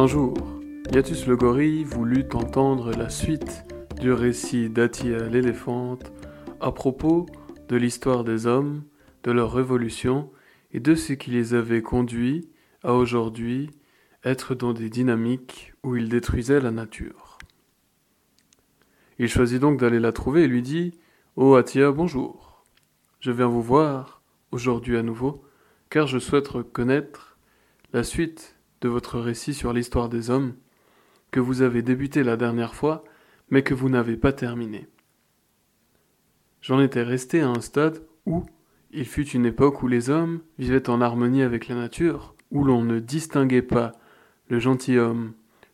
Un jour, Yatus le gorille voulut entendre la suite du récit d'Atia l'éléphante à propos de l'histoire des hommes, de leur révolution et de ce qui les avait conduits à aujourd'hui être dans des dynamiques où ils détruisaient la nature. Il choisit donc d'aller la trouver et lui dit Oh Atia, bonjour. Je viens vous voir aujourd'hui à nouveau, car je souhaite connaître la suite de votre récit sur l'histoire des hommes, que vous avez débuté la dernière fois, mais que vous n'avez pas terminé. J'en étais resté à un stade où il fut une époque où les hommes vivaient en harmonie avec la nature, où l'on ne distinguait pas le gentilhomme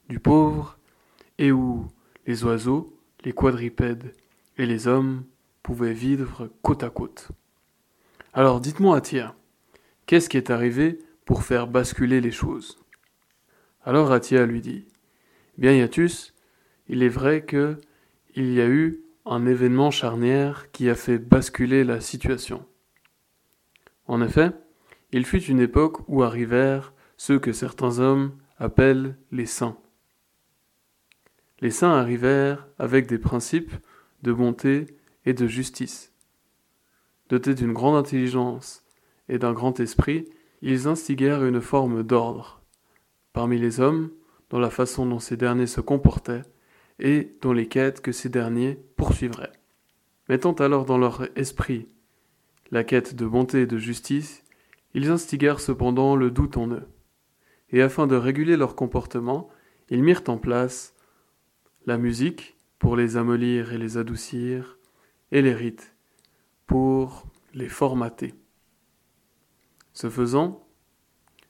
du pauvre, et où les oiseaux, les quadripèdes et les hommes pouvaient vivre côte à côte. Alors dites-moi, Atia, qu'est-ce qui est arrivé pour faire basculer les choses? Alors Atia lui dit Bien, Yatus, il est vrai que il y a eu un événement charnière qui a fait basculer la situation. En effet, il fut une époque où arrivèrent ceux que certains hommes appellent les saints. Les saints arrivèrent avec des principes de bonté et de justice. Dotés d'une grande intelligence et d'un grand esprit, ils instiguèrent une forme d'ordre parmi les hommes dans la façon dont ces derniers se comportaient et dans les quêtes que ces derniers poursuivraient. Mettant alors dans leur esprit la quête de bonté et de justice, ils instiguèrent cependant le doute en eux. Et afin de réguler leur comportement, ils mirent en place la musique pour les amollir et les adoucir, et les rites pour les formater. Ce faisant,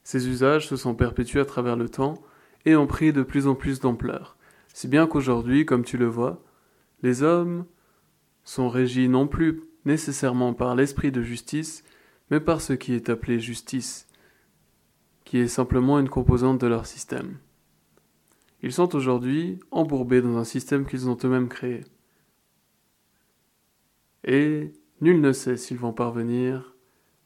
ces usages se sont perpétués à travers le temps et ont pris de plus en plus d'ampleur, si bien qu'aujourd'hui, comme tu le vois, les hommes sont régis non plus nécessairement par l'esprit de justice, mais par ce qui est appelé justice, qui est simplement une composante de leur système. Ils sont aujourd'hui embourbés dans un système qu'ils ont eux-mêmes créé. Et nul ne sait s'ils vont parvenir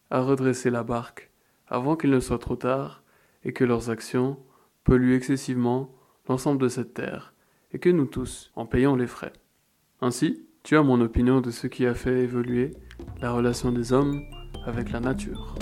à redresser la barque avant qu'il ne soit trop tard et que leurs actions polluent excessivement l'ensemble de cette terre, et que nous tous en payons les frais. Ainsi, tu as mon opinion de ce qui a fait évoluer la relation des hommes avec la nature.